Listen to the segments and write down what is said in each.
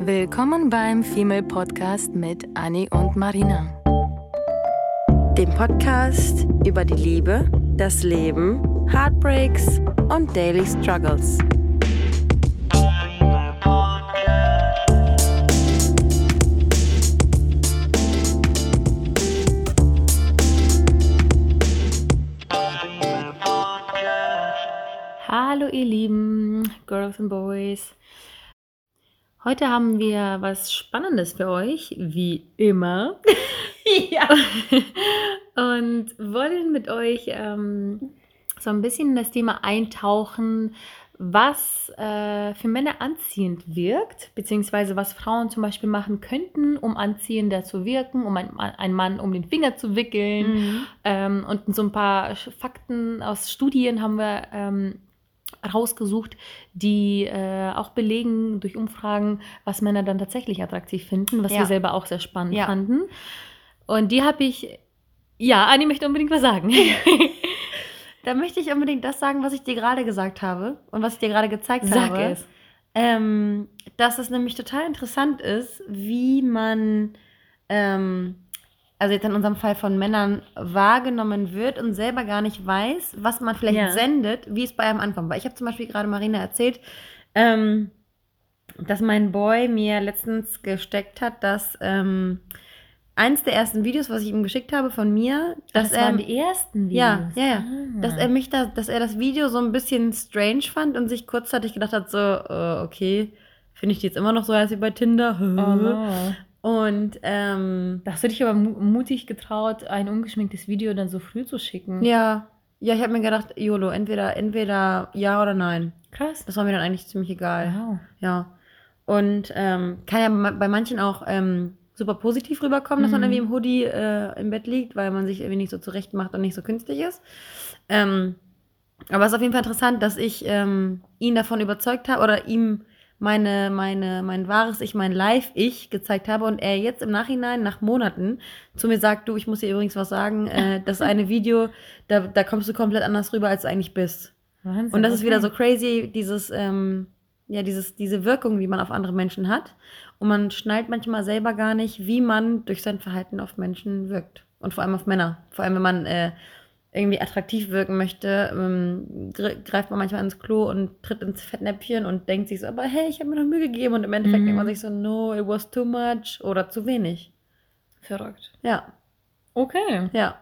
Willkommen beim Female Podcast mit Annie und Marina. Dem Podcast über die Liebe, das Leben, Heartbreaks und Daily Struggles. Hallo ihr Lieben Girls and Boys. Heute haben wir was Spannendes für euch, wie immer. ja. Und wollen mit euch ähm, so ein bisschen in das Thema eintauchen, was äh, für Männer anziehend wirkt, beziehungsweise was Frauen zum Beispiel machen könnten, um anziehender zu wirken, um ein, einen Mann um den Finger zu wickeln. Mhm. Ähm, und so ein paar Fakten aus Studien haben wir ähm, rausgesucht, die äh, auch belegen durch Umfragen, was Männer dann tatsächlich attraktiv finden, was Ja. wir selber auch sehr spannend Ja. fanden. Und die habe ich, ja, Anni möchte unbedingt was sagen. Da möchte ich unbedingt das sagen, was ich dir gerade gesagt habe und was ich dir gerade gezeigt Sag habe. es. Ähm, dass es nämlich total interessant ist, wie man, ähm, also jetzt in unserem Fall von Männern, wahrgenommen wird und selber gar nicht weiß, was man vielleicht Ja. sendet, wie es bei einem ankommt. Weil ich habe zum Beispiel gerade Marina erzählt, ähm, dass mein Boy mir letztens gesteckt hat, dass ähm, eins der ersten Videos, was ich ihm geschickt habe von mir, dass das er waren die ersten Videos. ja, ja, ja. Ah. Dass er mich da, dass er das Video so ein bisschen strange fand und sich kurzzeitig gedacht hat, so, äh, okay, finde ich die jetzt immer noch so heiß wie bei Tinder? Oh. Und ähm, Da hast du dich aber mu mutig getraut, ein ungeschminktes Video dann so früh zu schicken. ja, ja, ich habe mir gedacht, YOLO, entweder, entweder ja oder nein. Krass. Das war mir dann eigentlich ziemlich egal. Wow. Ja. Und ähm, kann ja ma- bei manchen auch ähm, super positiv rüberkommen, dass man Mhm. irgendwie im Hoodie äh, im Bett liegt, weil man sich irgendwie nicht so zurecht macht und nicht so künstlich ist. Ähm, aber es ist auf jeden Fall interessant, dass ich ähm, ihn davon überzeugt habe oder ihm meine, meine, mein wahres Ich, mein Live-Ich gezeigt habe und er jetzt im Nachhinein, nach Monaten, zu mir sagt, du, ich muss dir übrigens was sagen, äh, das eine Video, da, da kommst du komplett anders rüber, als du eigentlich bist. Wahnsinn. Und das ist wieder okay. so crazy, dieses, ähm, ja, dieses, diese Wirkung, die man auf andere Menschen hat. Und man schnallt manchmal selber gar nicht, wie man durch sein Verhalten auf Menschen wirkt. Und vor allem auf Männer. Vor allem, wenn man äh, irgendwie attraktiv wirken möchte, ähm, gr- greift man manchmal ins Klo und tritt ins Fettnäpfchen und denkt sich so, aber hey, ich habe mir noch Mühe gegeben. Und im Endeffekt Mhm. denkt man sich so, no, it was too much oder zu wenig. Verrückt. Ja, Okay. ja.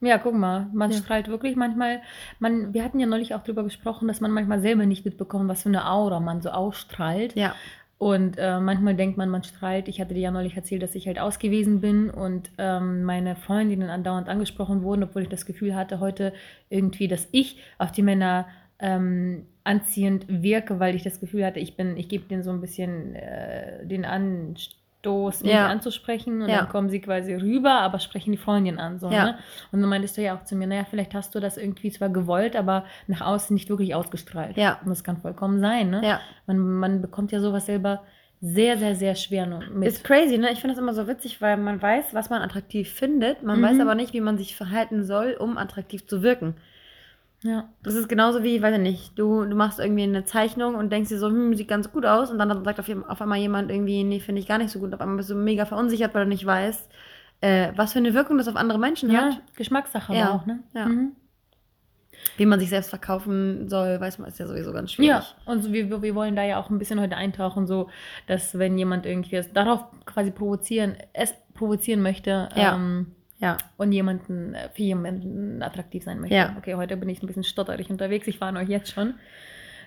Ja, guck mal, man Ja. strahlt wirklich manchmal, man, wir hatten ja neulich auch drüber gesprochen, dass man manchmal selber nicht mitbekommt, was für eine Aura man so ausstrahlt. Ja, Und äh, manchmal denkt man, man strahlt. Ich hatte dir ja neulich erzählt, dass ich halt ausgewiesen bin und ähm, meine Freundinnen andauernd angesprochen wurden, obwohl ich das Gefühl hatte, heute irgendwie, dass ich auf die Männer ähm, anziehend wirke, weil ich das Gefühl hatte, ich bin, ich gebe denen so ein bisschen äh, den Anstoß, mich Ja. anzusprechen und Ja. dann kommen sie quasi rüber, aber sprechen die Freundin an. So, Ja. ne? Und dann meintest du ja auch zu mir, naja, vielleicht hast du das irgendwie zwar gewollt, aber nach außen nicht wirklich ausgestrahlt. Ja. Und das kann vollkommen sein, ne? ja. Man, man bekommt ja sowas selber sehr, sehr, sehr schwer mit. Ist crazy, ne? Ich finde das immer so witzig, weil man weiß, was man attraktiv findet. Man Mhm. weiß aber nicht, wie man sich verhalten soll, um attraktiv zu wirken. Ja. Das ist genauso wie, weiß ich nicht, du, du machst irgendwie eine Zeichnung und denkst dir so, hm, sieht ganz gut aus. Und dann sagt auf, auf einmal jemand irgendwie, nee, finde ich gar nicht so gut. Auf einmal bist du mega verunsichert, weil du nicht weißt, äh, was für eine Wirkung das auf andere Menschen ja, hat. Geschmackssache Ja, auch, ne? ja. Mhm. Wie man sich selbst verkaufen soll, weiß man, ist ja sowieso ganz schwierig. Ja, und wir, wir wollen da ja auch ein bisschen heute eintauchen, so, dass wenn jemand irgendwie es darauf quasi provozieren, es provozieren möchte Ja. ähm, Ja. und jemanden, äh, für jemanden attraktiv sein möchte. Ja. Okay, heute bin ich ein bisschen stotterig unterwegs, ich warne euch jetzt schon.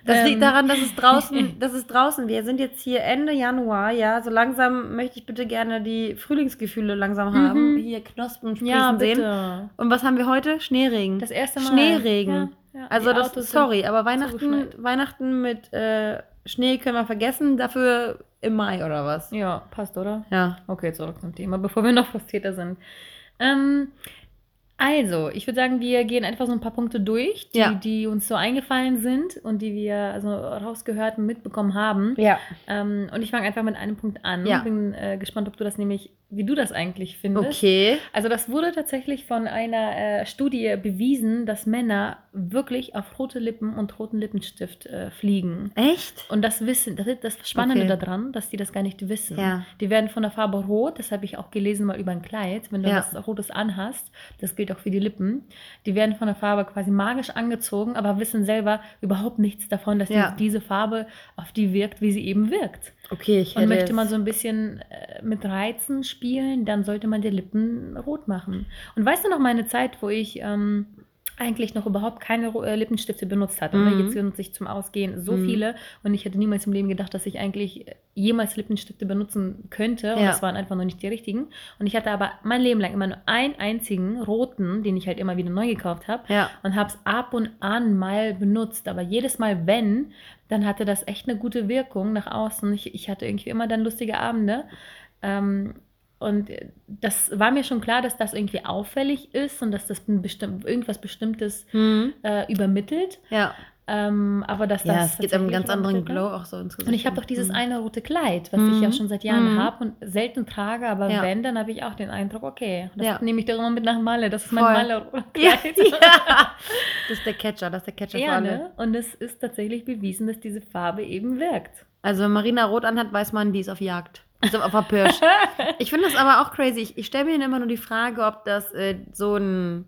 Das Ähm, liegt daran, dass es draußen, das ist draußen. Wir sind jetzt hier Ende Januar, ja. So langsam möchte ich bitte gerne die Frühlingsgefühle langsam haben. Mhm. Hier Knospen sprießen Ja, sehen. bitte. Und was haben wir heute? Schneeregen. Das erste Mal. Schneeregen. Ja, ja, also das, sorry, aber Weihnachten. Weihnachten mit äh, Schnee können wir vergessen. Dafür im Mai oder was? Ja, passt, oder? Ja. Okay, zurück zum Thema, bevor wir noch frustrierter sind. Ähm, also, ich würde sagen, wir gehen einfach so ein paar Punkte durch, die, Ja. die uns so eingefallen sind und die wir also rausgehört und mitbekommen haben. Ja. Ähm, und ich fange einfach mit einem Punkt an. Ja. Bin äh, gespannt, ob du das nämlich, wie du das eigentlich findest. Okay. Also das wurde tatsächlich von einer äh, Studie bewiesen, dass Männer wirklich auf rote Lippen und roten Lippenstift äh, fliegen. Echt? Und das wissen, das ist das Spannende Okay. daran, dass die das gar nicht wissen. Ja. Die werden von der Farbe rot, das habe ich auch gelesen mal über ein Kleid, wenn du Ja. was Rotes anhast, das gilt auch für die Lippen, die werden von der Farbe quasi magisch angezogen, aber wissen selber überhaupt nichts davon, dass Ja. die, diese Farbe auf die wirkt, wie sie eben wirkt. Okay, ich Und möchte man so ein bisschen äh, mit Reizen spielen, dann sollte man die Lippen rot machen. Und weißt du noch meine Zeit, wo ich ähm, eigentlich noch überhaupt keine äh, Lippenstifte benutzt hatte? Mhm. Jetzt benutze ich zum Ausgehen so Mhm. viele und ich hätte niemals im Leben gedacht, dass ich eigentlich äh, jemals Lippenstifte benutzen könnte. Und Ja. das waren einfach noch nicht die richtigen. Und ich hatte aber mein Leben lang immer nur einen einzigen roten, den ich halt immer wieder neu gekauft habe Ja. und habe es ab und an mal benutzt. Aber jedes Mal, wenn, dann hatte das echt eine gute Wirkung nach außen. Ich, ich hatte irgendwie immer dann lustige Abende. Ähm, und das war mir schon klar, dass das irgendwie auffällig ist und dass das ein bestimm irgendwas Bestimmtes Hm. äh, übermittelt. Ja. Ähm, aber dass das. Ja, es gibt einen tatsächlich ganz anderen ne? Glow auch so ins Gesicht. Und ich habe doch dieses Hm. eine rote Kleid, was Mhm. ich ja schon seit Jahren Mhm. habe und selten trage, aber Ja. wenn, dann habe ich auch den Eindruck, okay, das Ja. nehme ich doch immer mit nach Malle. Das ist mein Malle-Kleid. ja. Das ist der Catcher, das ist der Catcher für Ja, alle. ne? Und es ist tatsächlich bewiesen, dass diese Farbe eben wirkt. Also wenn Marina rot anhat, weiß man, die ist auf Jagd. Ist auf, auf der Pirsch. ich finde das aber auch crazy. Ich, ich stelle mir immer nur die Frage, ob das äh, so ein,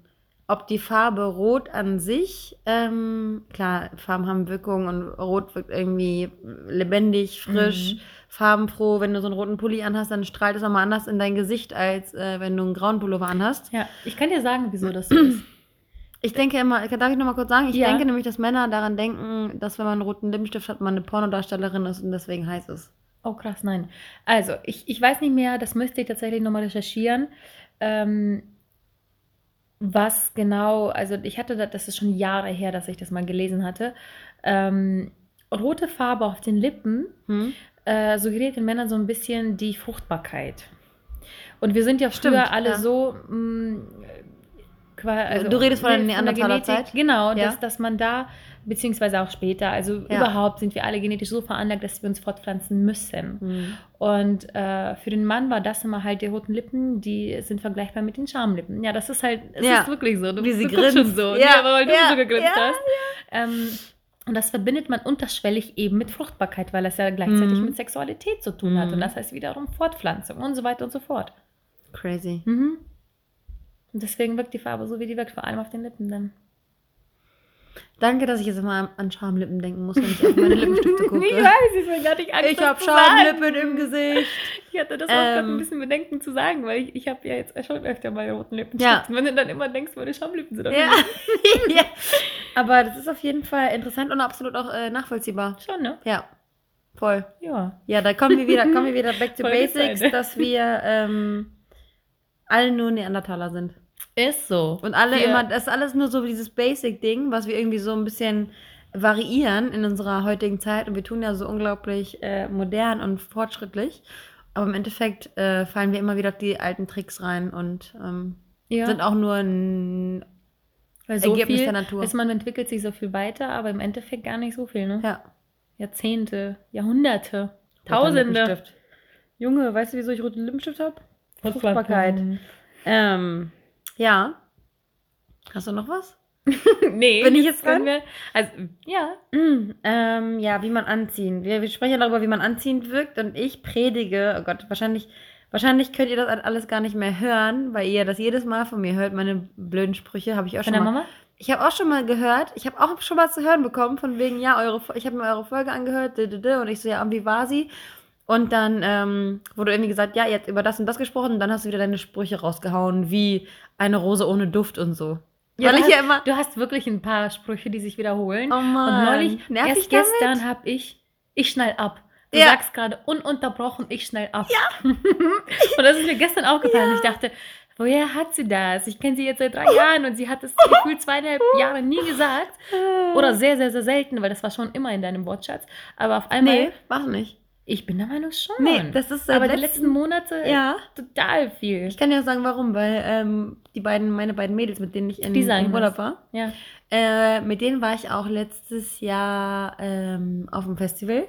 ob die Farbe Rot an sich, ähm, klar, Farben haben Wirkung und Rot wirkt irgendwie lebendig, frisch, Mhm. farbenfroh. Wenn du so einen roten Pulli anhast, dann strahlt es nochmal anders in dein Gesicht, als äh, wenn du einen grauen Pullover anhast. Ja, ich kann dir sagen, wieso das so ist. Ich denke immer, darf ich nochmal kurz sagen? Ich Ja. denke nämlich, dass Männer daran denken, dass wenn man einen roten Lippenstift hat, man eine Pornodarstellerin ist und deswegen heiß ist. Oh, krass, nein. Also, ich, ich weiß nicht mehr, das müsste ich tatsächlich nochmal recherchieren. Ähm, was genau, also ich hatte das, das ist schon Jahre her, dass ich das mal gelesen hatte. Ähm, rote Farbe auf den Lippen Hm? äh, suggeriert den Männern so ein bisschen die Fruchtbarkeit. Und wir sind ja früher Stimmt, alle ja. so. Mh, qua- also, Du redest von der ne, Neandertaler Genetik, Zeit? Genau, Ja. dass, dass man da, beziehungsweise auch später, also Ja. überhaupt sind wir alle genetisch so veranlagt, dass wir uns fortpflanzen müssen. Hm. Und äh, für den Mann war das immer halt die roten Lippen, die sind vergleichbar mit den Schamlippen. Ja, das ist halt, es Ja. ist wirklich so. Du, Wie sie du schon so, Ja, weil du so gegrinst hast. Ähm, und das verbindet man unterschwellig eben mit Fruchtbarkeit, weil das ja gleichzeitig Mhm. mit Sexualität zu tun hat. Mhm. Und das heißt wiederum Fortpflanzung und so weiter und so fort. Crazy. Mhm. Und deswegen wirkt die Farbe so, wie die wirkt, vor allem auf den Lippen dann. Danke, dass ich jetzt immer an- Schamlippen denken muss, wenn ich auf meine Lippenstifte gucke. ich weiß, ich bin gar nicht Angst, Ich habe. Schamlippen im Gesicht. Ich hatte das auch gerade Ähm. ein bisschen Bedenken zu sagen, weil ich, ich habe ja jetzt schon öfter mal roten Lippen. Ja. Wenn du dann immer denkst, meine Schamlippen sind auf Ja. ja. Aber das ist auf jeden Fall interessant und absolut auch äh, nachvollziehbar. Schon, ne? Ja. Voll. Ja. Ja, da kommen wir wieder, kommen wir wieder back to Voll basics, dass wir ähm, alle nur Neandertaler sind. Ist so. Und alle Wir- immer, das ist alles nur so dieses Basic-Ding, was wir irgendwie so ein bisschen variieren in unserer heutigen Zeit. Und wir tun ja so unglaublich äh, modern und fortschrittlich. Aber im Endeffekt äh, fallen wir immer wieder auf die alten Tricks rein und ähm, Ja. sind auch nur ein Weil so Ergebnis der Natur. Ist, man entwickelt sich so viel weiter, aber im Endeffekt gar nicht so viel, ne? Ja. Jahrzehnte, Jahrhunderte, Tausende. Junge, weißt du, wieso ich roten Lippenstift habe? Fruchtbarkeit. Ähm, ja. Hast du noch was? nee. Bin ich jetzt dran? Wir, also, ja. Mm, ähm, ja, wie man anziehen. Wir, wir sprechen ja darüber, wie man anziehend wirkt und ich predige, oh Gott, wahrscheinlich, wahrscheinlich könnt ihr das alles gar nicht mehr hören, weil ihr das jedes Mal von mir hört, meine blöden Sprüche, habe ich auch Von schon der mal. Mama? Ich habe auch schon mal gehört, ich habe auch schon mal zu hören bekommen, von wegen, ja, eure, ich habe mir eure Folge angehört, d, d, d, und ich so, ja, und wie war sie? Und dann ähm, wurde irgendwie gesagt, ja, habt über das und das gesprochen, und dann hast du wieder deine Sprüche rausgehauen, wie eine Rose ohne Duft und so. Ja, Weil du ich ja hast- immer. Du hast wirklich ein paar Sprüche, die sich wiederholen. Oh Mann. Und neulich, Nerv erst ich damit? gestern habe ich, ich schnell ab. Du Ja. sagst gerade ununterbrochen, ich schnell ab. Ja. und das ist mir gestern aufgefallen. Ich dachte, woher hat sie das? Ich kenne sie jetzt seit drei Jahren und sie hat es gefühlt zweieinhalb Jahre nie gesagt. Oder sehr, sehr, sehr selten, weil das war schon immer in deinem Wortschatz. Aber auf einmal, Nee, mach nicht. Ich bin der Meinung schon. Nee, das ist seit Aber die letzten- letzten Monate Ja. total viel. Ich kann auch sagen, warum, weil ähm, die beiden, meine beiden Mädels, mit denen ich in, im Urlaub war, Ja. äh, mit denen war ich auch letztes Jahr ähm, auf dem Festival.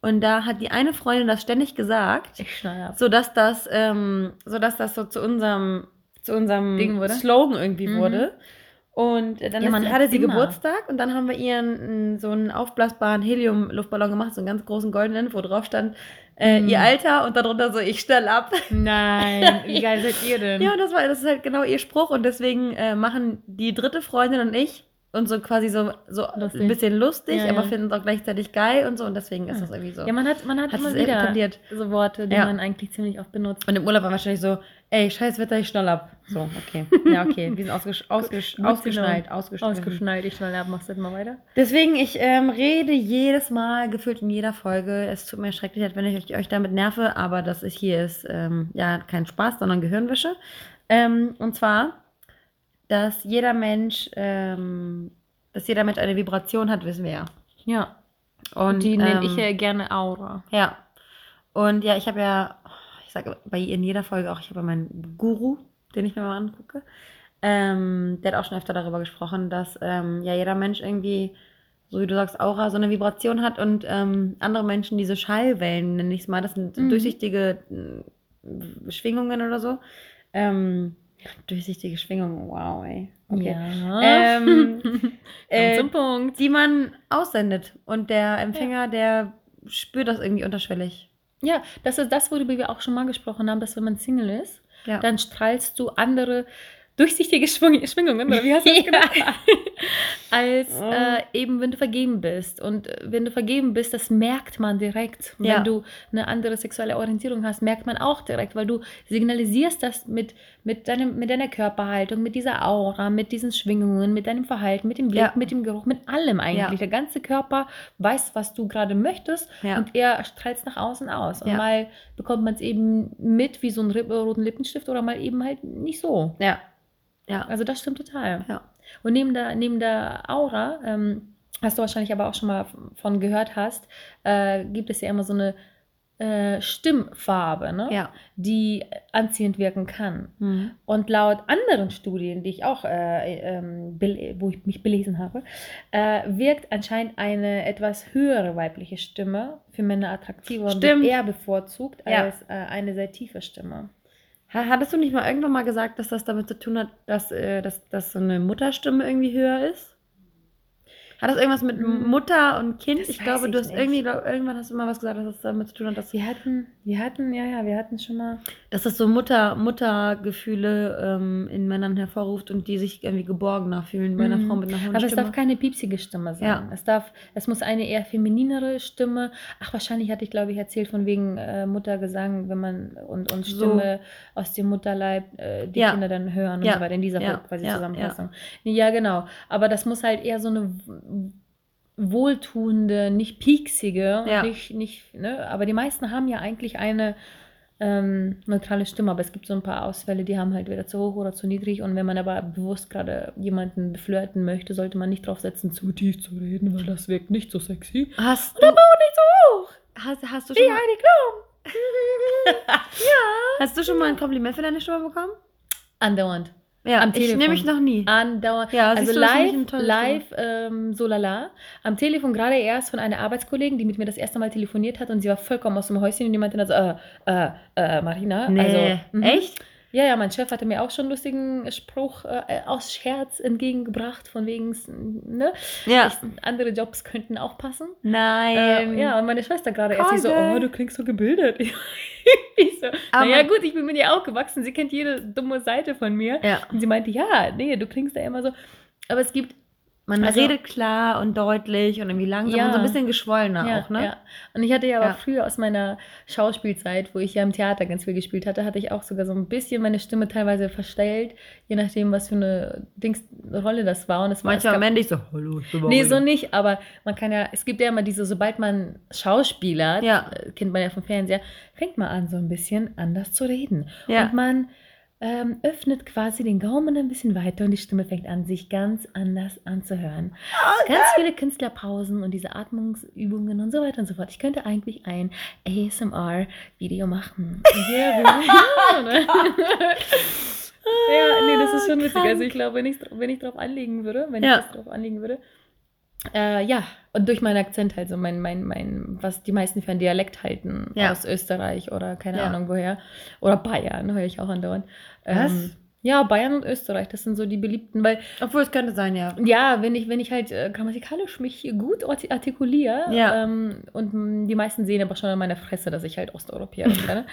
Und da hat die eine Freundin das ständig gesagt, Ich schnell ab. sodass das, ähm, sodass das so zu unserem, zu unserem? Slogan irgendwie Mhm. wurde. Und dann Ja, hatte sie immer. Geburtstag und dann haben wir ihr einen, so einen aufblasbaren Helium-Luftballon gemacht, so einen ganz großen goldenen, wo drauf stand äh, Mhm. ihr Alter und darunter so, ich stell ab. Nein, wie geil seid ihr denn? Ja, und das war das ist halt genau ihr Spruch und deswegen äh, machen die dritte Freundin und ich uns so quasi so, so Lustig. ein bisschen lustig, Ja, aber ja. finden es auch gleichzeitig geil und so und deswegen ist Ja. das irgendwie so. Ja, man hat, man hat, Hat immer es wieder so Worte, die Ja. man eigentlich ziemlich oft benutzt. und im Urlaub war wahrscheinlich so, ey, scheiß Wetter, ich schnall ab. So, okay. Ja, okay. Wir sind ausgesch ausgesch Gut ausgeschneit, ausgeschneit. Ausgeschneit, ich schnell ab, machst du jetzt mal weiter? Deswegen, ich ähm, rede jedes Mal, gefühlt in jeder Folge. Es tut mir schrecklich leid, wenn ich euch, euch damit nerve, aber das ist hier ist ähm, ja kein Spaß, sondern Gehirnwäsche. Ähm, und zwar, dass jeder Mensch, ähm, dass jeder Mensch eine Vibration hat, wissen wir ja. Ja, Und und die nenne ähm, ich ja gerne Aura. Ja. Und ja, ich habe ja, ich sage bei in jeder Folge auch, ich habe ja meinen Guru, den ich mir mal angucke. Ähm, der hat auch schon öfter darüber gesprochen, dass ähm, ja jeder Mensch irgendwie, so wie du sagst, Aura, so eine Vibration hat und ähm, andere Menschen diese Schallwellen, nenne ich es mal, das sind Mhm. durchsichtige äh, Schwingungen oder so. Ähm, durchsichtige Schwingungen, wow, ey. Okay. Ja. Ähm, äh, zum Punkt. die man aussendet. Und der Empfänger, der spürt das irgendwie unterschwellig. Ja, das ist das, worüber wir auch schon mal gesprochen haben, dass wenn man Single ist, Ja. dann strahlst du andere durchsichtige Schwung Schwingungen, oder wie hast du das Ja. genannt? Als Oh. äh, eben, wenn du vergeben bist. Und äh, wenn du vergeben bist, das merkt man direkt. Ja. Wenn du eine andere sexuelle Orientierung hast, merkt man auch direkt, weil du signalisierst das mit, mit, deinem, mit deiner Körperhaltung, mit dieser Aura, mit diesen Schwingungen, mit deinem Verhalten, mit dem Blick, Ja. mit dem Geruch, mit allem eigentlich. Ja. Der ganze Körper weiß, was du gerade möchtest Ja. und er strahlt es nach außen aus. Und Ja. mal bekommt man es eben mit wie so ein Rip- roten Lippenstift oder mal eben halt nicht so. Ja. Ja. Also das stimmt total. Ja. Und neben der, neben der Aura, ähm, hast du wahrscheinlich aber auch schon mal von gehört hast, äh, gibt es ja immer so eine äh, Stimmfarbe, ne? Ja. die anziehend wirken kann. Mhm. Und laut anderen Studien, die ich auch, äh, ähm, wo ich mich belesen habe, äh, wirkt anscheinend eine etwas höhere weibliche Stimme für Männer attraktiver und Stimmt. wird eher bevorzugt Ja. als äh, eine sehr tiefe Stimme. Ha- Hattest du nicht mal irgendwann mal gesagt, dass das damit zu tun hat, dass, äh, dass, dass so eine Mutterstimme irgendwie höher ist? Hat das irgendwas mit Hm. Mutter und Kind? Das Ich glaube, ich du hast nicht. irgendwie, glaub, irgendwann hast du mal was gesagt, dass das damit zu tun hat, dass, Wir hatten, wir hatten, ja, ja, wir hatten schon mal. dass das so Mutter, Muttergefühle ähm, in Männern hervorruft und die sich irgendwie geborgener fühlen bei einer Mhm. Frau mit einer hohen Aber es darf keine piepsige Stimme sein. Ja. Es darf, es muss eine eher femininere Stimme. Ach, wahrscheinlich hatte ich, glaube ich, erzählt von wegen äh, Muttergesang, wenn man und, und So. Stimme aus dem Mutterleib äh, die Ja. Kinder dann hören und Ja. so weiter in dieser Ja. quasi Ja. Zusammenfassung. Ja. genau. Aber das muss halt eher so eine wohltuende, nicht pieksige, Ja. nicht, nicht, ne? Aber die meisten haben ja eigentlich eine ähm, neutrale Stimme, aber es gibt so ein paar Ausfälle, die haben halt wieder zu hoch oder zu niedrig. Und wenn man aber bewusst gerade jemanden beflirten möchte, sollte man nicht drauf setzen, zu tief zu reden, weil das wirkt nicht so sexy. Hast du, nicht so hoch! hast, hast, du schon mal, Heidi Klum! hast du schon mal ein Kompliment für deine Stimme bekommen? Andauernd. Ja, Am ich Telefon. nehme mich noch nie. Andauernd. Ja, also ich live, live, ähm, so lala. Am Telefon gerade erst von einer Arbeitskollegin, die mit mir das erste Mal telefoniert hat und sie war vollkommen aus dem Häuschen und die meinte dann so, äh, äh, äh, Marina. Nee, Also, mhm. echt? Ja, ja, mein Chef hatte mir auch schon einen lustigen Spruch äh, aus Scherz entgegengebracht, von wegen, ne? Ja. Ich, andere Jobs könnten auch passen. Nein. Ähm, ja, und meine Schwester gerade erst, sie so, oh, du klingst so gebildet. ich so, Aber- naja gut, ich bin mit ihr aufgewachsen, sie kennt jede dumme Seite von mir. Ja. Und sie meinte, ja, nee, du klingst da immer so. Aber es gibt Man Also- redet klar und deutlich und irgendwie langsam Ja. und so ein bisschen geschwollener ja, auch, ne? ja. Und ich hatte ja aber Ja. früher aus meiner Schauspielzeit, wo ich ja im Theater ganz viel gespielt hatte, hatte ich auch sogar so ein bisschen meine Stimme teilweise verstellt, je nachdem, was für eine Dings Rolle das war. Und es war Manchmal am Ende ich so, hallo, ich bin Nee, so nicht, aber man kann ja, es gibt ja immer diese, sobald man Schauspieler, Ja. äh, kennt man ja vom Fernseher, fängt man an, so ein bisschen anders zu reden. Ja. Und man ähm, öffnet quasi den Gaumen ein bisschen weiter und die Stimme fängt an, sich ganz anders anzuhören. ganz viele Künstlerpausen und diese Atmungsübungen und so weiter und so fort. Ich könnte eigentlich ein ASMR-Video machen. Ja, ja, ne? ja, nee, das ist schon witzig. Also ich glaube, wenn ich, wenn ich drauf anlegen würde, wenn Ja. ich das drauf anlegen würde, äh, ja, und durch meinen Akzent halt so mein, mein, mein, was die meisten für einen Dialekt halten Ja. aus Österreich oder keine Ja. Ahnung woher. Oder Bayern, höre ich auch andauernd. Was? Ähm, Ja, Bayern und Österreich, das sind so die beliebten, weil Obwohl es könnte sein, ja. ja, wenn ich, wenn ich halt äh, grammatikalisch mich gut arti- artikuliere Ja. ähm, und die meisten sehen aber schon an meiner Fresse, dass ich halt Osteuropäer bin. ne?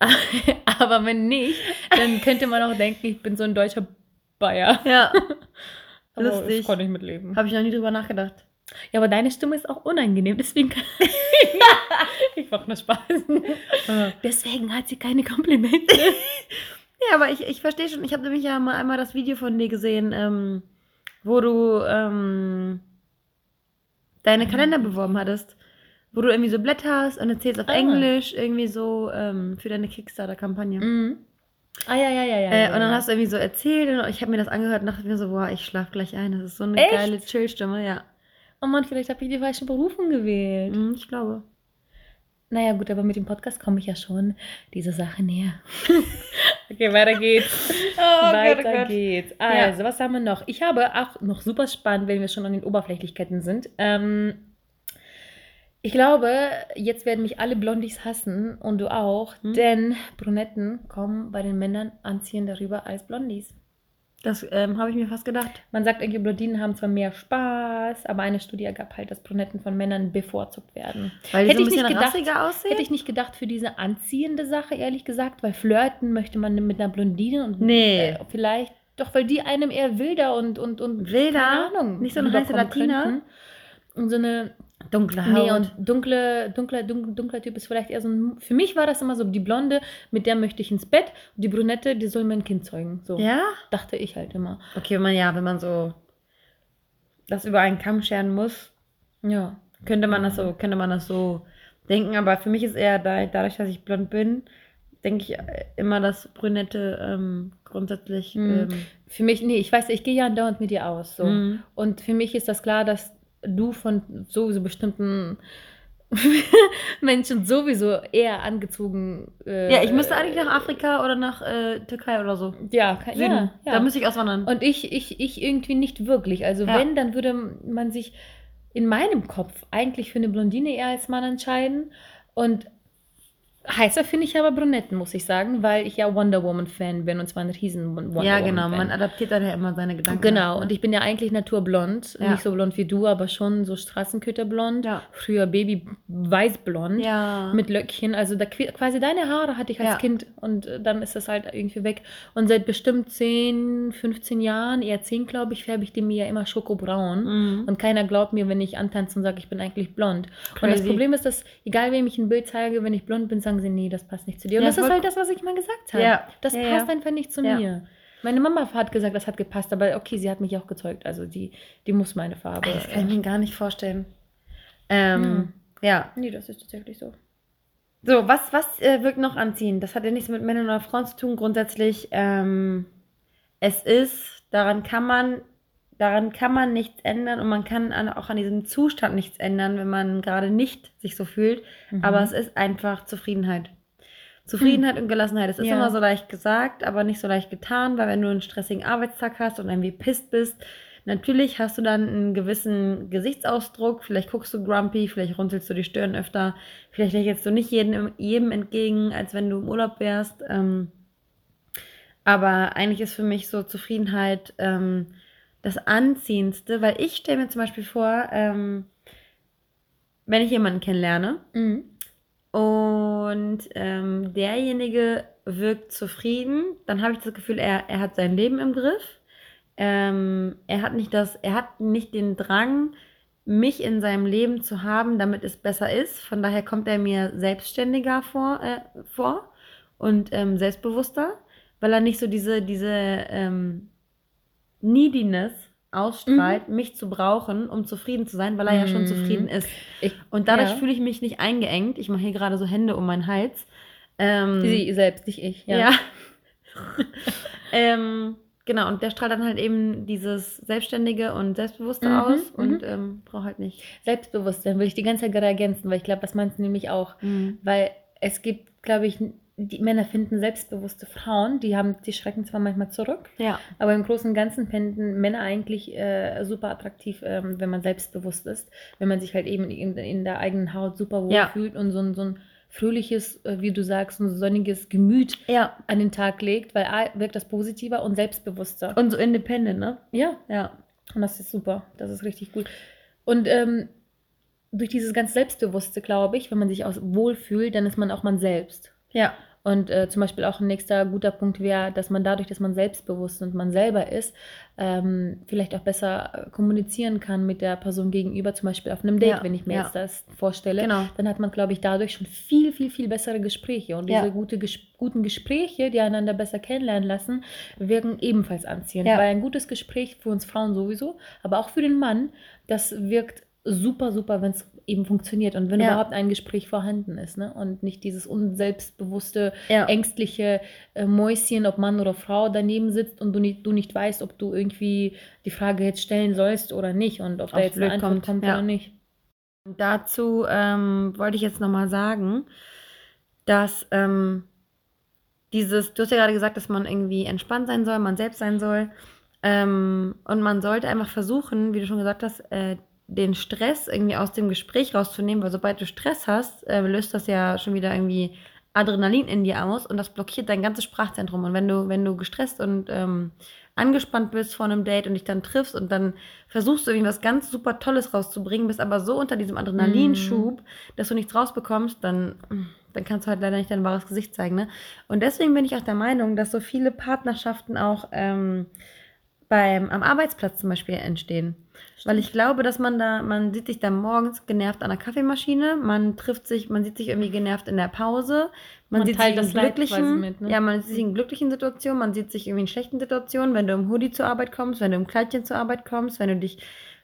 aber wenn nicht, dann könnte man auch denken, ich bin so ein deutscher Bayer. Ja. Aber Lustig. Ich kann nicht mitleben. Habe ich noch nie drüber nachgedacht. Ja, aber deine Stimme ist auch unangenehm, deswegen kann ich mach nur Spaß. deswegen hat sie keine Komplimente. Ja, aber ich, ich verstehe schon. Ich habe nämlich ja mal einmal das Video von dir gesehen, ähm, wo du ähm, deine Kalender beworben hattest. Wo du irgendwie so Blätter hast und erzählst auf Ah. Englisch irgendwie so ähm, für deine Kickstarter-Kampagne. Mhm. Ah ja, ja, ja, ja. Äh, ja, und dann ja. hast du irgendwie so erzählt und ich habe mir das angehört und dachte mir so, boah, ich schlaf gleich ein. Das ist so eine Echt? geile Chill-Stimme, ja. Oh Mann, vielleicht habe ich die falschen Berufen gewählt. Mhm, ich glaube. Naja, gut, aber mit dem Podcast komme ich ja schon dieser Sache näher. okay, weiter geht's. Oh weiter geht's. Also, was haben wir noch? Ich habe auch noch super spannend, wenn wir schon an den Oberflächlichkeiten sind. Ähm, ich glaube, jetzt werden mich alle Blondies hassen und du auch, Hm? denn Brunetten kommen bei den Männern anziehender rüber als Blondies. Das ähm, habe ich mir fast gedacht. Man sagt irgendwie, Blondinen haben zwar mehr Spaß, aber eine Studie ergab halt, dass Brunetten von Männern bevorzugt werden. Weil die Hätte so ein ich nicht gedacht. aussehen. Hätte ich nicht gedacht für diese anziehende Sache, ehrlich gesagt, weil flirten möchte man mit einer Blondine und Nee. äh, vielleicht, doch weil die einem eher wilder und, und, und Wilder? keine Ahnung, Nicht so eine heiße Latina? könnten. Und so eine, Dunkle Haut. nee, und dunkle, dunkler, dunkler, dunkler Typ ist vielleicht eher so ein, für mich war das immer so, die Blonde, mit der möchte ich ins Bett und die Brünette, die soll mein Kind zeugen. So ja? dachte ich halt immer. Okay, wenn man ja, wenn man so das über einen Kamm scheren muss, Ja. könnte man das so, könnte man das so denken. Aber für mich ist eher da, dadurch, dass ich blond bin, denke ich äh, immer, dass Brünette ähm, grundsätzlich. Mhm. Ähm, Für mich, nee, ich weiß, ich gehe ja andauernd mit dir aus. So. Mhm. Und für mich ist das klar, dass du von sowieso bestimmten Menschen sowieso eher angezogen. Äh, ja, ich müsste eigentlich nach Afrika oder nach äh, Türkei oder so. Ja, Süden. ja, ja. Da müsste ich auswandern. Und ich, ich, ich irgendwie nicht wirklich. Also Ja. wenn, dann würde man sich in meinem Kopf eigentlich für eine Blondine eher als Mann entscheiden. Und heißer finde ich aber Brunetten, muss ich sagen, weil ich ja Wonder Woman-Fan bin und zwar ein riesen Wonder ja, Woman-Fan. genau. Man adaptiert dann ja immer seine Gedanken. Genau, und ich bin ja eigentlich naturblond. Ja. Nicht so blond wie du, aber schon so Straßenköterblond. Ja. Früher Baby weißblond. Ja. Mit Löckchen. Also da, quasi deine Haare hatte ich als Ja. Kind und äh, dann ist das halt irgendwie weg. Und seit bestimmt 10, 15 Jahren, eher 10 glaube ich, färbe ich die mir ja immer schokobraun. Mhm. Und keiner glaubt mir, wenn ich antanze und sage, ich bin eigentlich blond. Und das Crazy. Problem ist, dass egal wem ich ein Bild zeige, wenn ich blond bin, sagen sie, nee, das passt nicht zu dir. Und Ja, das ist halt das, was ich mal gesagt habe. Ja. Das Ja, passt einfach nicht zu mir. Meine Mama hat gesagt, das hat gepasst, aber okay, sie hat mich auch gezeugt. Also die, die muss meine Farbe. Das kann ich mir gar nicht vorstellen. Ähm, ja. nee, das ist tatsächlich so. So, was, was äh, wirkt noch anziehend? Das hat ja nichts mit Männern oder Frauen zu tun. Grundsätzlich, ähm, es ist, daran kann man, daran kann man nichts ändern und man kann an, auch an diesem Zustand nichts ändern, wenn man gerade nicht sich so fühlt. Mhm. Aber es ist einfach Zufriedenheit. Zufriedenheit und Gelassenheit. Es ist Ja. immer so leicht gesagt, aber nicht so leicht getan, weil wenn du einen stressigen Arbeitstag hast und irgendwie pisst bist, natürlich hast du dann einen gewissen Gesichtsausdruck. Vielleicht guckst du grumpy, vielleicht runzelst du die Stirn öfter, vielleicht lächelst du nicht jedem, jedem entgegen, als wenn du im Urlaub wärst. Ähm, aber eigentlich ist für mich so Zufriedenheit ähm, das Anziehendste, weil ich stelle mir zum Beispiel vor, ähm, wenn ich jemanden kennenlerne, Mhm. und ähm, derjenige wirkt zufrieden, dann habe ich das Gefühl, er, er hat sein Leben im Griff. Ähm, er hat nicht das, er hat nicht den Drang, mich in seinem Leben zu haben, damit es besser ist. Von daher kommt er mir selbstständiger vor, äh, vor und ähm, selbstbewusster, weil er nicht so diese, diese ähm, Neediness ausstrahlt, mich zu brauchen, um zufrieden zu sein, weil er ja schon Mhm. zufrieden ist. Ich, Und dadurch Ja. fühle ich mich nicht eingeengt. Ich mache hier gerade so Hände um meinen Hals. Ähm, sie selbst, nicht ich. Ja. ja. ähm, genau, und der strahlt dann halt eben dieses Selbstständige und Selbstbewusste Mhm, aus mhm. und ähm, braucht halt nicht. Selbstbewusstsein will ich die ganze Zeit gerade ergänzen, weil ich glaube, das meinst du nämlich auch. Weil es gibt, glaube ich, die Männer finden selbstbewusste Frauen, die haben, die schrecken zwar manchmal zurück, Ja. aber im Großen und Ganzen finden Männer eigentlich äh, super attraktiv, ähm, wenn man selbstbewusst ist, wenn man sich halt eben in, in der eigenen Haut super wohl Ja. fühlt und so ein, so ein fröhliches, äh, wie du sagst, ein sonniges Gemüt Ja. an den Tag legt, weil A, wirkt das positiver und selbstbewusster. Und so independent, ne? ja, Ja. und das ist super. Das ist richtig gut. Und ähm, durch dieses ganz Selbstbewusste, glaube ich, wenn man sich auch wohlfühlt, dann ist man auch man selbst. Ja. Und äh, zum Beispiel auch ein nächster guter Punkt wäre, dass man dadurch, dass man selbstbewusst und man selber ist, ähm, vielleicht auch besser äh, kommunizieren kann mit der Person gegenüber, zum Beispiel auf einem Date, Ja, wenn ich mir ja. jetzt das vorstelle. Genau. Dann hat man, glaube ich, dadurch schon viel, viel, viel bessere Gespräche. Und Ja. diese gute, ges guten Gespräche, die einander besser kennenlernen lassen, wirken ebenfalls anziehend. Weil ein gutes Gespräch für uns Frauen sowieso, aber auch für den Mann, das wirkt super, super, wenn es eben funktioniert und wenn Ja. überhaupt ein Gespräch vorhanden ist. Ne? Und nicht dieses unselbstbewusste, Ja. ängstliche äh, Mäuschen, ob Mann oder Frau daneben sitzt und du nicht, du nicht weißt, ob du irgendwie die Frage jetzt stellen sollst oder nicht und ob da Ob's jetzt eine Antwort kommt, kommt ja. oder nicht. Dazu ähm, wollte ich jetzt nochmal sagen, dass ähm, dieses, du hast ja gerade gesagt, dass man irgendwie entspannt sein soll, man selbst sein soll. Ähm, und man sollte einfach versuchen, wie du schon gesagt hast, äh, den Stress irgendwie aus dem Gespräch rauszunehmen, weil sobald du Stress hast, äh, löst das ja schon wieder irgendwie Adrenalin in dir aus und das blockiert dein ganzes Sprachzentrum. Und wenn du, wenn du gestresst und ähm, angespannt bist vor einem Date und dich dann triffst und dann versuchst du irgendwas ganz super Tolles rauszubringen, bist aber so unter diesem Adrenalinschub, dass du nichts rausbekommst, dann, dann kannst du halt leider nicht dein wahres Gesicht zeigen. Ne? Und deswegen bin ich auch der Meinung, dass so viele Partnerschaften auch ähm, beim, am Arbeitsplatz zum Beispiel entstehen. Weil ich glaube, dass man da, man sieht sich dann morgens genervt an der Kaffeemaschine, man trifft sich, man sieht sich irgendwie genervt in der Pause, man, Man sieht teilt sich das in glücklichen, mit, ne? ja, man sieht sich in glücklichen Situationen, man sieht sich irgendwie in schlechten Situationen, wenn du im Hoodie zur Arbeit kommst, wenn du im Kleidchen zur Arbeit kommst, wenn du dich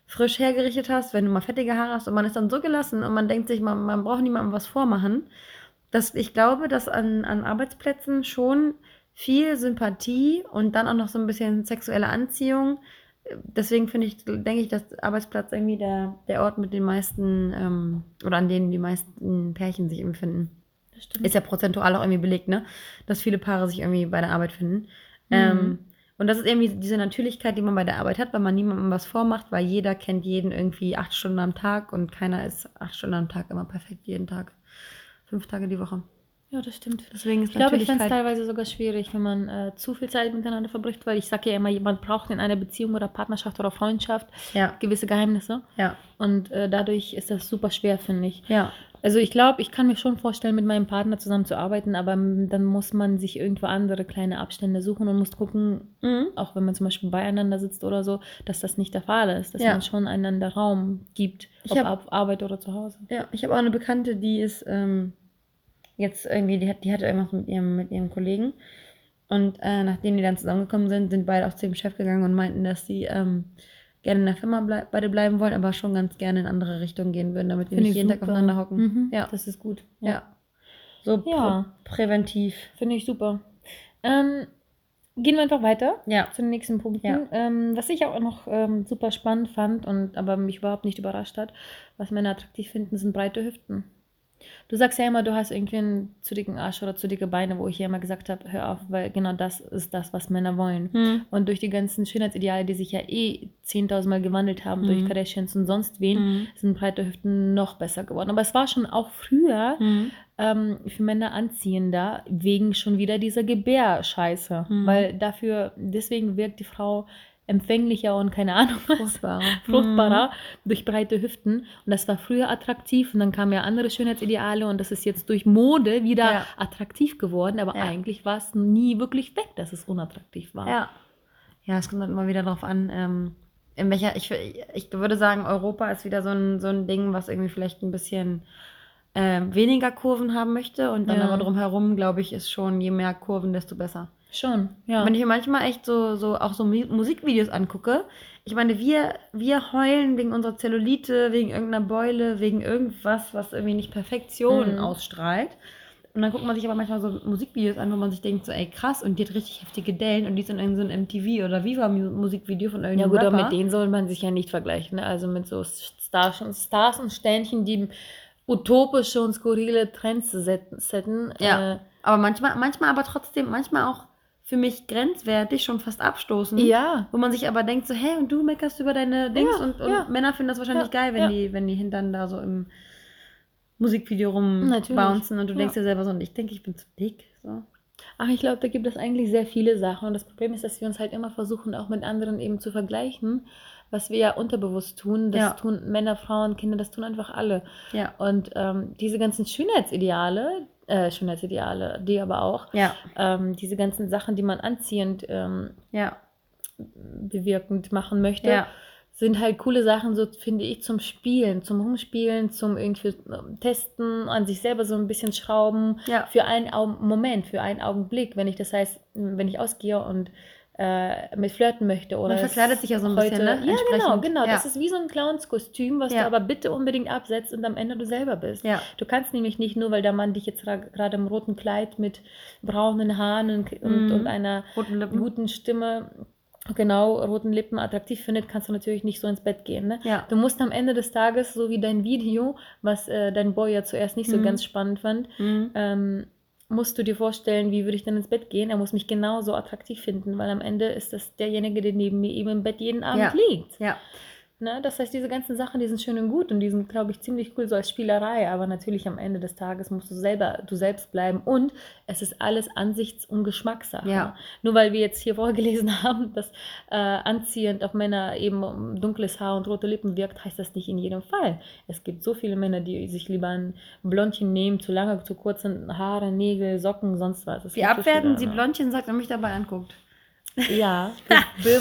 frisch hergerichtet hast, wenn du mal fettige Haare hast und man ist dann so gelassen und man denkt sich, man, man braucht niemandem was vormachen, dass ich glaube, dass an, an Arbeitsplätzen schon viel Sympathie und dann auch noch so ein bisschen sexuelle Anziehung. Deswegen finde ich, denke ich, dass Arbeitsplatz irgendwie der, der Ort mit den meisten ähm, oder an denen die meisten Pärchen sich irgendwie finden. Das stimmt. Ist ja prozentual auch irgendwie belegt, ne? Dass viele Paare sich irgendwie bei der Arbeit finden. Mhm. Ähm, und das ist irgendwie diese Natürlichkeit, die man bei der Arbeit hat, weil man niemandem was vormacht, weil jeder kennt jeden irgendwie acht Stunden am Tag und keiner ist acht Stunden am Tag immer perfekt jeden Tag. Fünf Tage die Woche. Ja, das stimmt. Deswegen ist Ich glaube, ich fände es teilweise sogar schwierig, wenn man äh, zu viel Zeit miteinander verbricht, weil ich sage ja immer, jemand braucht in einer Beziehung oder Partnerschaft oder Freundschaft Ja, gewisse Geheimnisse. ja, Und äh, dadurch ist das super schwer, finde ich. ja. Also ich glaube, ich kann mir schon vorstellen, mit meinem Partner zusammen zu arbeiten, aber dann muss man sich irgendwo andere kleine Abstände suchen und muss gucken, Mhm. auch wenn man zum Beispiel beieinander sitzt oder so, dass das nicht der Fall ist, dass Ja. man schon einander Raum gibt, Ich ob hab- auf Arbeit oder zu Hause. Ja, ich habe auch eine Bekannte, die ist ähm, jetzt irgendwie, die, hat, die hatte irgendwas mit ihrem, mit ihrem Kollegen. Und äh, nachdem die dann zusammengekommen sind, sind beide auch zu dem Chef gegangen und meinten, dass sie ähm, gerne in der Firma blei beide bleiben wollen, aber schon ganz gerne in andere Richtungen gehen würden, damit die Finde nicht ich jeden Tag super. aufeinander hocken. Mhm, Ja. Das ist gut. Ja. So Ja. Prä präventiv. Finde ich super. Ähm, gehen wir einfach weiter Ja. zu den nächsten Punkten. Ja. Ähm, was ich auch noch ähm, super spannend fand und aber mich überhaupt nicht überrascht hat, was Männer attraktiv finden, sind breite Hüften. Du sagst ja immer, du hast irgendwie einen zu dicken Arsch oder zu dicke Beine, wo ich ja immer gesagt habe, hör auf, weil genau das ist das, was Männer wollen. Hm. Und durch die ganzen Schönheitsideale, die sich ja eh 10.000 Mal gewandelt haben durch Mhm. Kardashians und sonst wen, Hm. sind breite Hüften noch besser geworden. Aber es war schon auch früher Hm. ähm, für Männer anziehender, wegen schon wieder dieser Gebärscheiße. Mhm. Weil dafür, deswegen wirkt die Frau empfänglicher und keine Ahnung was, Fruchtbarer. fruchtbarer durch breite Hüften. Und das war früher attraktiv und dann kamen ja andere Schönheitsideale und das ist jetzt durch Mode wieder Ja. attraktiv geworden. Aber Ja. eigentlich war es nie wirklich weg, dass es unattraktiv war. Ja. Ja, es kommt dann immer wieder darauf an, ähm, in welcher, ich, ich würde sagen, Europa ist wieder so ein, so ein Ding, was irgendwie vielleicht ein bisschen ähm, weniger Kurven haben möchte. Und dann Ja. aber drumherum, glaube ich, ist schon, je mehr Kurven, desto besser. Schon, ja. Wenn ich mir manchmal echt so, so auch so Mu- Musikvideos angucke, ich meine, wir, wir heulen wegen unserer Zellulite, wegen irgendeiner Beule, wegen irgendwas, was irgendwie nicht Perfektion Mhm. ausstrahlt. Und dann guckt man sich aber manchmal so Musikvideos an, wo man sich denkt, so, ey, krass, und die hat richtig heftige Dellen und die ist in irgendeinem so MTV oder Viva-Musikvideo von Ja irgendeinem gut, aber Rapper. mit denen soll man sich ja nicht vergleichen. Ne? Also mit so Stars und, Stars und Sternchen, die utopische und skurrile Trends set- setten. Ja. Äh, Aber manchmal, manchmal aber trotzdem, manchmal auch für mich grenzwertig, schon fast abstoßend. ja. Wo man sich aber denkt, so, hey, und du meckerst über deine Dings Ja, und, und ja. Männer finden das wahrscheinlich Ja, geil, wenn, die, wenn die Hintern da so im Musikvideo rumbouncen und du denkst dir selber so, und ich denke, ich bin zu dick. So. Ach, ich glaube, da gibt es eigentlich sehr viele Sachen. Und das Problem ist, dass wir uns halt immer versuchen, auch mit anderen eben zu vergleichen, was wir ja unterbewusst tun. Das Ja. tun Männer, Frauen, Kinder, das tun einfach alle. Ja. Und ähm, diese ganzen Schönheitsideale, äh, Schönheitsideale, die aber auch, Ja. ähm, diese ganzen Sachen, die man anziehend ähm, Ja. bewirkend machen möchte, Ja. sind halt coole Sachen, so finde ich, zum Spielen, zum Rumspielen, zum irgendwie ähm, Testen, an sich selber so ein bisschen schrauben, für einen Moment, für einen Augenblick, wenn ich das heißt, wenn ich ausgehe und äh, mit flirten möchte oder Man verkleidet sich ja so ein heute, bisschen, ne? Ja, genau, genau. Ja. Das ist wie so ein Clownskostüm, was Ja. du aber bitte unbedingt absetzt und am Ende du selber bist. Ja. Du kannst nämlich nicht nur, weil der Mann dich jetzt ra- gerade im roten Kleid mit braunen Haaren und, Mhm. und einer guten Stimme, genau, roten Lippen attraktiv findet, kannst du natürlich nicht so ins Bett gehen. Ne? Ja. Du musst am Ende des Tages, so wie dein Video, was äh, dein Boy ja zuerst nicht so Mhm. ganz spannend fand, Mhm. ähm, musst du dir vorstellen, wie würde ich dann ins Bett gehen? Er muss mich genauso attraktiv finden, weil am Ende ist das derjenige, der neben mir eben im Bett jeden Abend Ja. liegt. Ja. Ne? Das heißt, diese ganzen Sachen, die sind schön und gut und die sind, glaube ich, ziemlich cool so als Spielerei, aber natürlich am Ende des Tages musst du selber du selbst bleiben und es ist alles Ansichts- und Geschmackssache. Ja. Nur weil wir jetzt hier vorgelesen haben, dass äh, anziehend auf Männer eben um dunkles Haar und rote Lippen wirkt, heißt das nicht in jedem Fall. Es gibt so viele Männer, die sich lieber ein Blondchen nehmen, zu lange, zu kurzen Haare, Nägel, Socken, sonst was. Es Wie gibt so sie ne? Blondchen sagt und mich dabei anguckt. Ja, be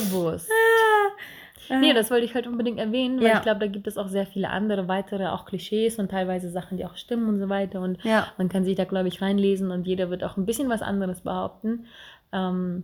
bewusst. Nee, Äh, das wollte ich halt unbedingt erwähnen, weil Ja. ich glaube, da gibt es auch sehr viele andere weitere, auch Klischees und teilweise Sachen, die auch stimmen und so weiter. Und Ja. man kann sich da, glaube ich, reinlesen und jeder wird auch ein bisschen was anderes behaupten. Ähm,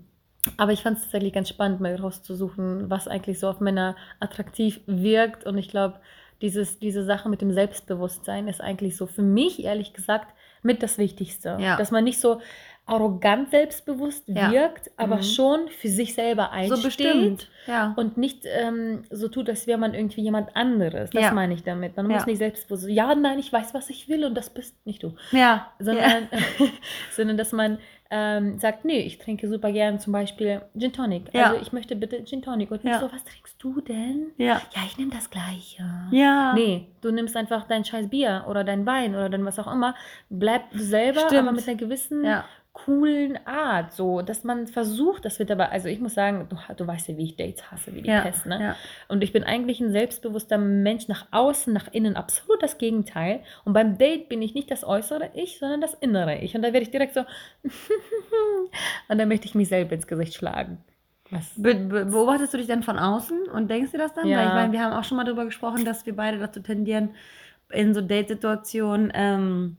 aber ich fand es tatsächlich ganz spannend, mal rauszusuchen, was eigentlich so auf Männer attraktiv wirkt. Und ich glaube, dieses, diese Sache mit dem Selbstbewusstsein ist eigentlich so für mich, ehrlich gesagt, mit das Wichtigste. Ja. Dass man nicht so arrogant selbstbewusst Ja. wirkt, aber Mhm. schon für sich selber einsteht. So bestimmt. Ja. Und nicht ähm, so tut, als wäre man irgendwie jemand anderes. Das Ja. meine ich damit. Man muss nicht selbstbewusst ja, nein, ich weiß, was ich will und das bist nicht du. Ja. Sondern, sondern dass man ähm, sagt, nee, ich trinke super gern zum Beispiel Gin Tonic. Also ich möchte bitte Gin Tonic. Und nicht so, was trinkst du denn? Ja. Ja, ich nehme das Gleiche. Ja. Nee, du nimmst einfach dein scheiß Bier oder dein Wein oder dann was auch immer. Bleib du selber, Stimmt. aber mit einer gewissen Ja. Coolen Art, so, dass man versucht, das wird aber, also ich muss sagen, du, du weißt ja, wie ich Dates hasse, wie die Ja. Pest, ne? Ja. Und ich bin eigentlich ein selbstbewusster Mensch nach außen, nach innen, absolut das Gegenteil. Und beim Date bin ich nicht das äußere Ich, sondern das innere Ich. Und da werde ich direkt so, und dann möchte ich mich selber ins Gesicht schlagen. Was? Be be beobachtest du dich dann von außen und denkst dir das dann? Ja. Weil ich meine, wir haben auch schon mal darüber gesprochen, dass wir beide dazu tendieren, in so Date-Situationen ähm,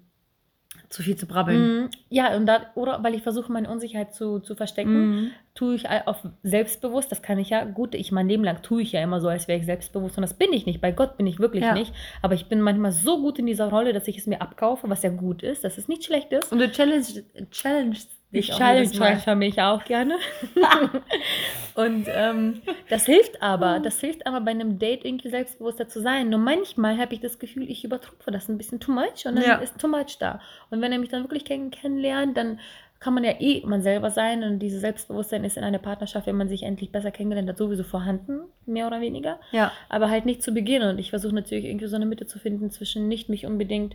zu viel zu brabbeln. Mhm. Ja, und da, oder weil ich versuche, meine Unsicherheit zu, zu verstecken, Mhm. tue ich auf selbstbewusst, das kann ich ja, gut, ich mein Leben lang tue ich ja immer so, als wäre ich selbstbewusst und das bin ich nicht, bei Gott bin ich wirklich Ja. nicht, aber ich bin manchmal so gut in dieser Rolle, dass ich es mir abkaufe, was ja gut ist, dass es nicht schlecht ist. Und du challenge, challengest Ich challenge mich auch gerne. und ähm, das hilft aber, das hilft aber bei einem Date irgendwie selbstbewusster zu sein. Nur manchmal habe ich das Gefühl, ich übertrumpfe das ein bisschen too much und dann Ja. ist too much da. Und wenn er mich dann wirklich kenn kennenlernt, dann kann man ja eh man selber sein und dieses Selbstbewusstsein ist in einer Partnerschaft, wenn man sich endlich besser kennengelernt hat, sowieso vorhanden, mehr oder weniger. Ja. Aber halt nicht zu Beginn. Und ich versuche natürlich irgendwie so eine Mitte zu finden zwischen nicht mich unbedingt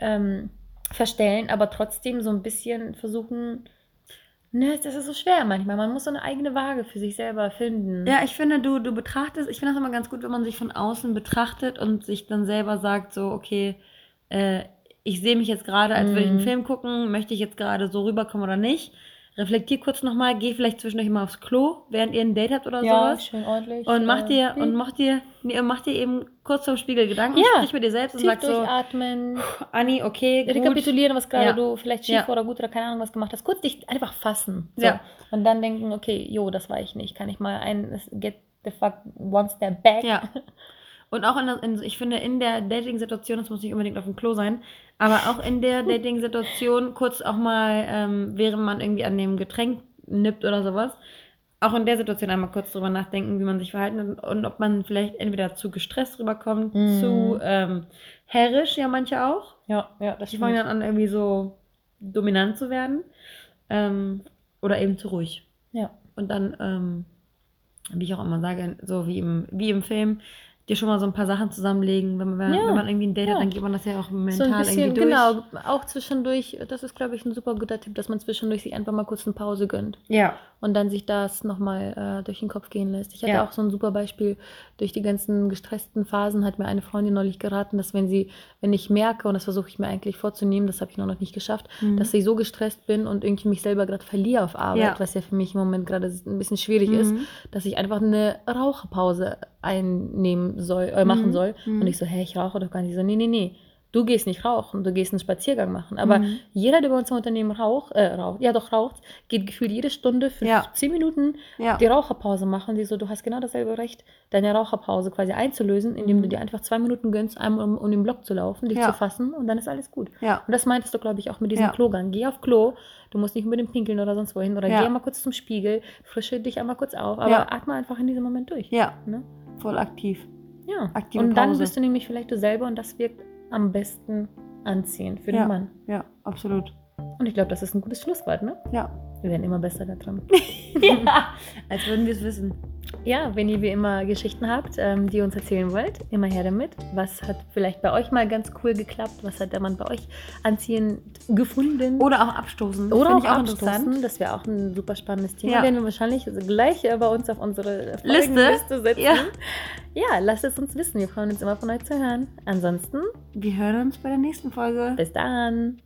ähm, verstellen, aber trotzdem so ein bisschen versuchen. Ne, das ist so schwer manchmal. Man muss so eine eigene Waage für sich selber finden. Ja, ich finde, du, du betrachtest, ich finde das immer ganz gut, wenn man sich von außen betrachtet und sich dann selber sagt, so, okay, äh, ich sehe mich jetzt gerade, als würde ich einen Mhm. Film gucken, möchte ich jetzt gerade so rüberkommen oder nicht. Reflektier kurz nochmal, geh vielleicht zwischendurch mal aufs Klo, während ihr ein Date habt oder ja sowas. schön ordentlich. Und mach äh, dir, und mach dir, nee, mach dir eben kurz vom Spiegel Gedanken, Ja. sprich mit dir selbst und tief sag so, durchatmen, Anni, okay, gut. rekapitulieren, was gerade Ja. du vielleicht schief Ja. oder gut oder keine Ahnung was gemacht hast. Kurz dich einfach fassen. So. Ja. Und dann denken, okay, jo, das war ich nicht. Kann ich mal ein get the fuck one step back. Ja. Und auch in, in ich finde, in der Dating-Situation, das muss nicht unbedingt auf dem Klo sein, aber auch in der Dating-Situation kurz auch mal, ähm, während man irgendwie an dem Getränk nippt oder sowas, auch in der Situation einmal kurz drüber nachdenken, wie man sich verhalten und, und ob man vielleicht entweder zu gestresst rüberkommt, Mhm. zu ähm, herrisch, ja manche auch. ja, ja, das Die fangen dann an, irgendwie so dominant zu werden. Ähm, oder eben zu ruhig. Ja. Und dann, ähm, wie ich auch immer sage, so wie im, wie im Film, dir schon mal so ein paar Sachen zusammenlegen. Wenn man, Ja. wenn man irgendwie ein Date Ja. hat, dann geht man das ja auch mental So ein bisschen, irgendwie durch. genau, auch zwischendurch, das ist, glaube ich, ein super guter Tipp, dass man zwischendurch sich einfach mal kurz eine Pause gönnt Ja. Und dann sich das nochmal äh, durch den Kopf gehen lässt. Ich hatte Ja. auch so ein super Beispiel, durch die ganzen gestressten Phasen hat mir eine Freundin neulich geraten, dass wenn sie, wenn ich merke, und das versuche ich mir eigentlich vorzunehmen, das habe ich noch nicht geschafft, Mhm. dass ich so gestresst bin und irgendwie mich selber gerade verliere auf Arbeit, Ja. was ja für mich im Moment gerade ein bisschen schwierig ist, Mhm. dass ich einfach eine Raucherpause einnehmen soll, äh, machen Mhm. soll. Mhm. Und ich so, hä, ich rauche doch gar nicht. So, nee, nee, nee. Du gehst nicht rauchen, du gehst einen Spaziergang machen. Aber Mhm. jeder, der bei uns im Unternehmen raucht, äh, raucht, ja doch raucht, geht gefühlt jede Stunde für Ja. 10 Minuten Ja. die Raucherpause machen. Die so, du hast genau dasselbe Recht, deine Raucherpause quasi einzulösen, indem Mhm. du dir einfach zwei Minuten gönnst, einmal um, um den Block zu laufen, dich Ja. zu fassen und dann ist alles gut. Ja. Und das meintest du, glaube ich, auch mit diesem. Klogang. Geh auf Klo, du musst nicht unbedingt pinkeln oder sonst wohin. Oder geh einmal kurz zum Spiegel, frische dich einmal kurz auf, aber atme einfach in diesem Moment durch. Ja. Ne? Voll aktiv. Ja. Aktive und dann Pause. bist du nämlich vielleicht du selber und das wirkt am besten anziehend für Ja. den Mann. Ja, absolut. Und ich glaube, das ist ein gutes Schlusswort, ne? Ja. Wir werden immer besser da drin. ja. Als würden wir es wissen. Ja, wenn ihr wie immer Geschichten habt, ähm, die ihr uns erzählen wollt, immer her damit. Was hat vielleicht bei euch mal ganz cool geklappt? Was hat der Mann bei euch anziehend gefunden? Oder auch abstoßen. Oder auch, ich abstoßen. Das wäre auch ein super spannendes Thema. Ja. Werden wir wahrscheinlich gleich bei uns auf unsere Liste? Folgenliste setzen. Ja. ja, lasst es uns wissen. Wir freuen uns immer von euch zu hören. Ansonsten, Wir hören uns bei der nächsten Folge. bis dann.